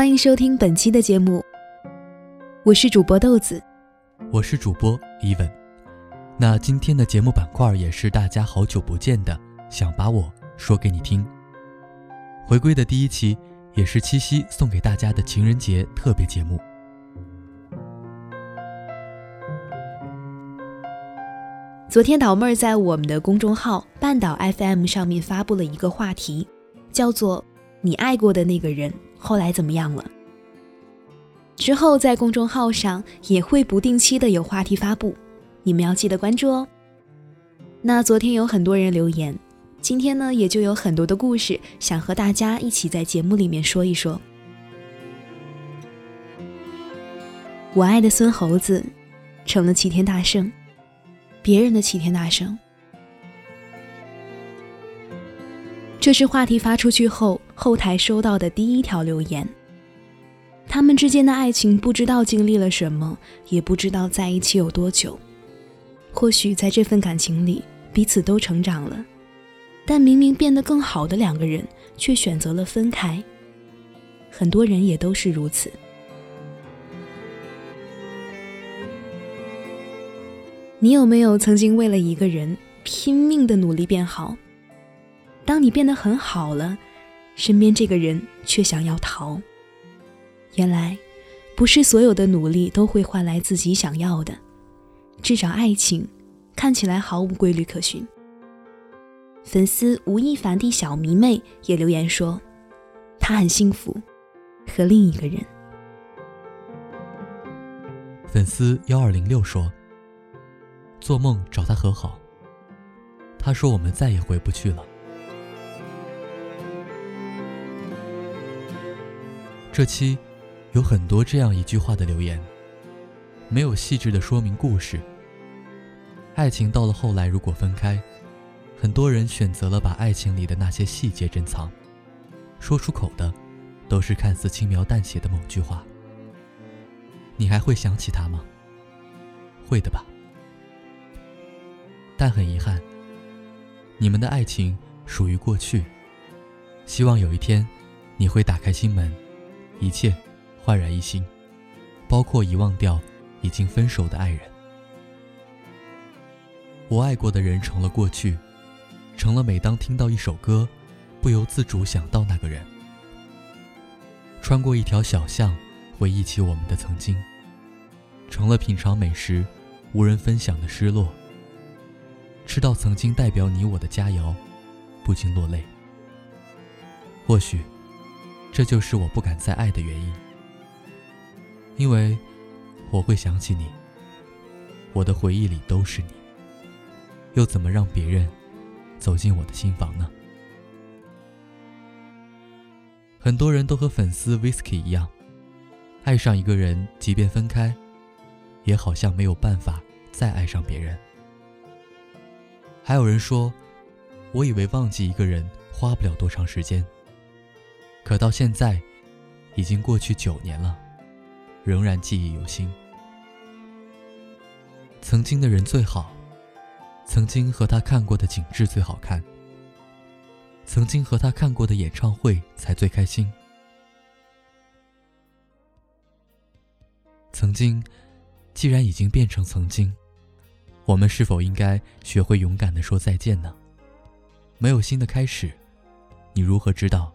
欢迎收听本期的节目，我是主播豆子，我是主播伊文。那今天的节目板块也是大家好久不见的，想把我说给你听。回归的第一期，也是七夕送给大家的情人节特别节目。昨天导妹儿在我们的公众号半岛 FM 上面发布了一个话题，叫做“你爱过的那个人后来怎么样了”。之后在公众号上也会不定期的有话题发布，你们要记得关注哦。那昨天有很多人留言，今天呢也就有很多的故事想和大家一起在节目里面说一说。我爱的孙猴子成了齐天大圣。别人的齐天大圣，这是话题发出去后后台收到的第一条留言。他们之间的爱情不知道经历了什么，也不知道在一起有多久。或许在这份感情里，彼此都成长了，但明明变得更好的两个人，却选择了分开。很多人也都是如此。你有没有曾经为了一个人拼命的努力变好？当你变得很好了，身边这个人却想要逃。原来，不是所有的努力都会换来自己想要的。至少爱情，看起来毫无规律可循。粉丝吴亦凡的小迷妹也留言说，他很幸福，和另一个人。粉丝幺二零六说。做梦找他和好。他说：“我们再也回不去了。”这期有很多这样一句话的留言，没有细致的说明故事。爱情到了后来，如果分开，很多人选择了把爱情里的那些细节珍藏，说出口的都是看似轻描淡写的某句话。你还会想起他吗？会的吧。但很遗憾，你们的爱情属于过去。希望有一天，你会打开心门，一切焕然一新，包括遗忘掉已经分手的爱人。我爱过的人成了过去，成了每当听到一首歌，不由自主想到那个人。穿过一条小巷，回忆起我们的曾经，成了品尝美食无人分享的失落。吃到曾经代表你我的佳肴，不禁落泪。或许，这就是我不敢再爱的原因。因为，我会想起你。我的回忆里都是你。又怎么让别人走进我的心房呢？很多人都和粉丝 Whisky 一样，爱上一个人，即便分开，也好像没有办法再爱上别人。还有人说，我以为忘记一个人花不了多长时间，可到现在，已经过去九年了，仍然记忆犹新。曾经的人最好，曾经和他看过的景致最好看，曾经和他看过的演唱会才最开心。曾经，既然已经变成曾经。我们是否应该学会勇敢的说再见呢？没有新的开始，你如何知道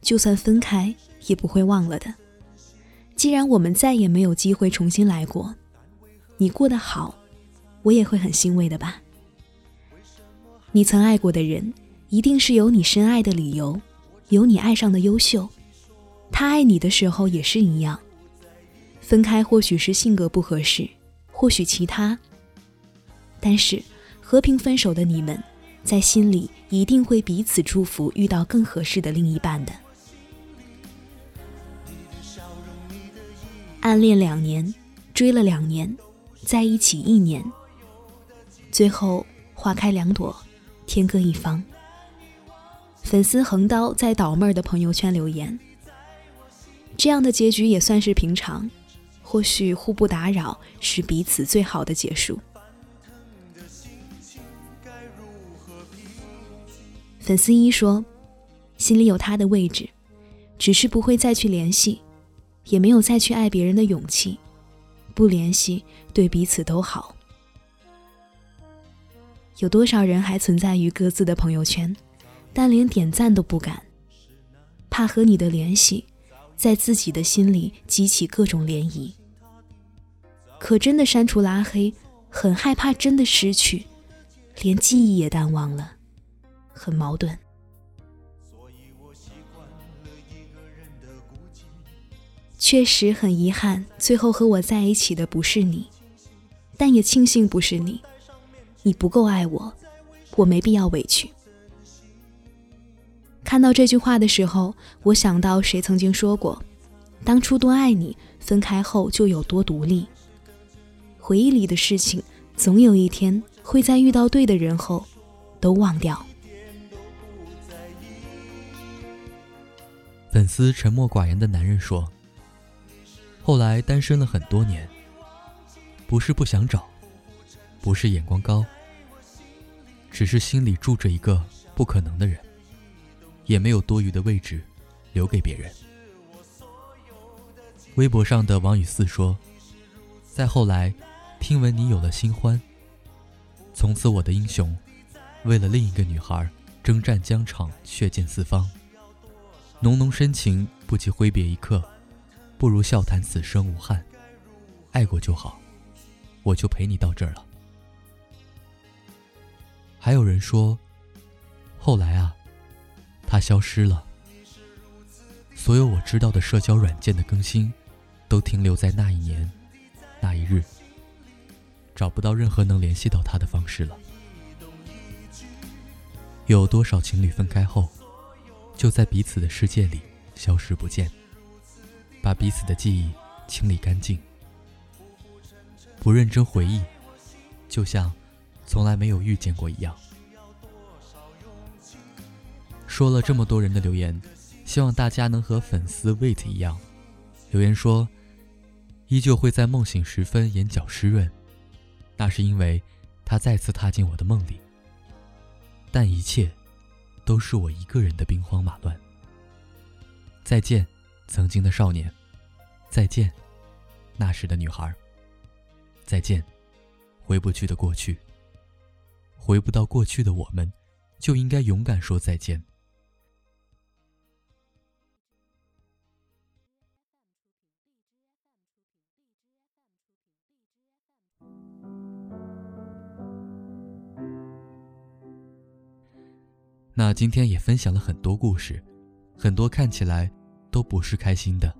就算分开也不会忘了的。既然我们再也没有机会重新来过，你过得好，我也会很欣慰的吧。你曾爱过的人，一定是有你深爱的理由，有你爱上的优秀。他爱你的时候也是一样。分开或许是性格不合适，或许其他，但是。和平分手的你们，在心里一定会彼此祝福，遇到更合适的另一半的。暗恋两年，追了两年，在一起一年，最后花开两朵，天各一方。粉丝横刀在倒妹儿的朋友圈留言：“这样的结局也算是平常，或许互不打扰是彼此最好的结束。”粉丝一说：“心里有他的位置，只是不会再去联系，也没有再去爱别人的勇气。不联系对彼此都好。”有多少人还存在于各自的朋友圈？但连点赞都不敢，怕和你的联系在自己的心里激起各种涟漪。可真的删除拉黑，很害怕真的失去，连记忆也淡忘了，很矛盾。确实很遗憾，最后和我在一起的不是你，但也庆幸不是你。你不够爱我，我没必要委屈。看到这句话的时候，我想到谁曾经说过：“当初多爱你，分开后就有多独立。”回忆里的事情，总有一天会在遇到对的人后，都忘掉。粉丝沉默寡言的男人说：“后来单身了很多年，不是不想找，不是眼光高，只是心里住着一个不可能的人。”也没有多余的位置留给别人。微博上的王雨四说：“再后来，听闻你有了新欢，从此我的英雄，为了另一个女孩征战疆场，血溅四方。浓浓深情不及挥别一刻，不如笑谈此生无憾。爱过就好，我就陪你到这儿了。”还有人说：“后来啊。”他消失了，所有我知道的社交软件的更新，都停留在那一年，那一日，找不到任何能联系到他的方式了。有多少情侣分开后，就在彼此的世界里消失不见，把彼此的记忆清理干净，不认真回忆，就像从来没有遇见过一样。说了这么多人的留言，希望大家能和粉丝 wait 一样，留言说，依旧会在梦醒时分眼角湿润，那是因为他再次踏进我的梦里。但一切，都是我一个人的兵荒马乱。再见，曾经的少年，再见，那时的女孩。再见，回不去的过去。回不到过去的我们，就应该勇敢说再见。那今天也分享了很多故事，很多看起来都不是开心的。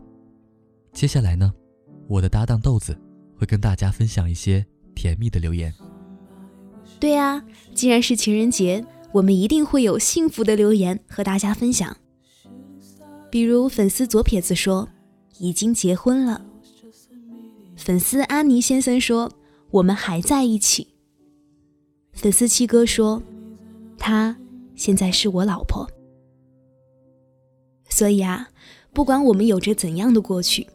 接下来呢，我的搭档豆子会跟大家分享一些甜蜜的留言。对呀，既然是情人节，我们一定会有幸福的留言和大家分享。比如粉丝左撇子说已经结婚了，粉丝安妮先生说我们还在一起，粉丝七哥说他。现在是我老婆，所以啊，不管我们有着怎样的过去，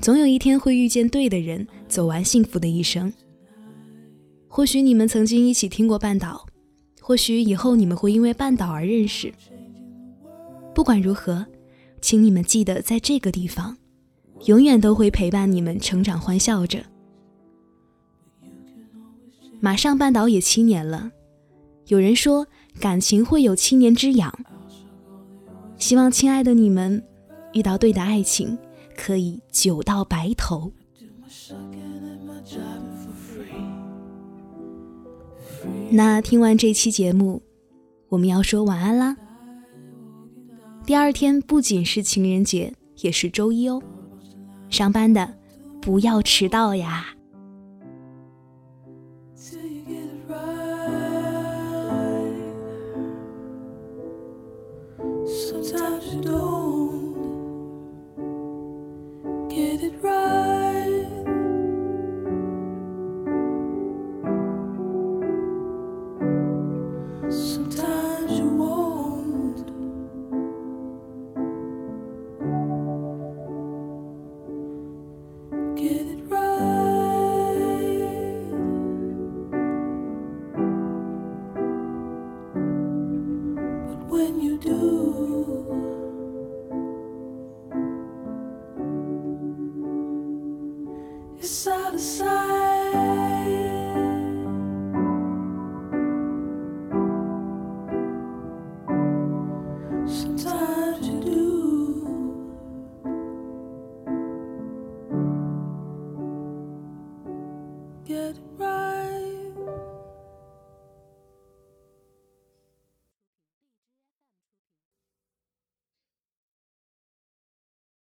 总有一天会遇见对的人，走完幸福的一生。或许你们曾经一起听过半岛，或许以后你们会因为半岛而认识。不管如何，请你们记得，在这个地方，永远都会陪伴你们成长欢笑着。马上半岛也七年了，有人说。感情会有七年之痒，希望亲爱的你们遇到对的爱情，可以久到白头。那听完这期节目，我们要说晚安啦。第二天不仅是情人节，也是周一哦，上班的不要迟到呀。get it right. 是在。